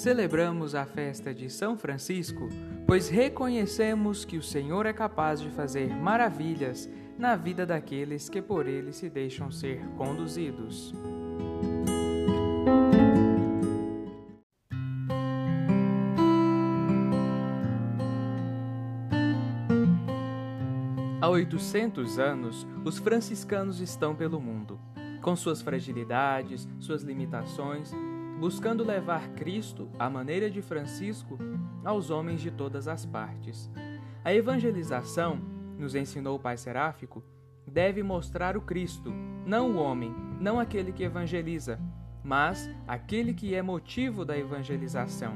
Celebramos a festa de São Francisco, pois reconhecemos que o Senhor é capaz de fazer maravilhas na vida daqueles que por ele se deixam ser conduzidos. Há 800 anos, os franciscanos estão pelo mundo, com suas fragilidades, suas limitações, buscando levar Cristo, à maneira de Francisco, aos homens de todas as partes. A evangelização, nos ensinou o Pai Seráfico, deve mostrar o Cristo, não o homem, não aquele que evangeliza, mas aquele que é motivo da evangelização.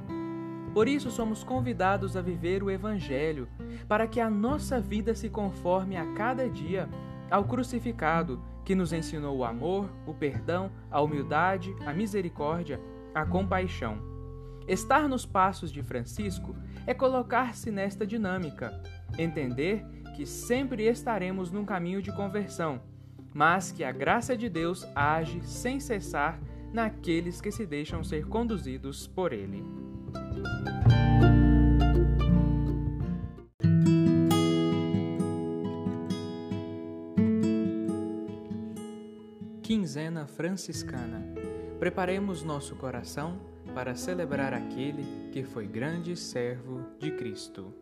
Por isso somos convidados a viver o Evangelho, para que a nossa vida se conforme a cada dia ao crucificado, que nos ensinou o amor, o perdão, a humildade, a misericórdia a compaixão. Estar nos passos de Francisco é colocar-se nesta dinâmica, entender que sempre estaremos num caminho de conversão, mas que a graça de Deus age sem cessar naqueles que se deixam ser conduzidos por Ele. Quinzena Franciscana Preparemos nosso coração para celebrar aquele que foi grande servo de Cristo.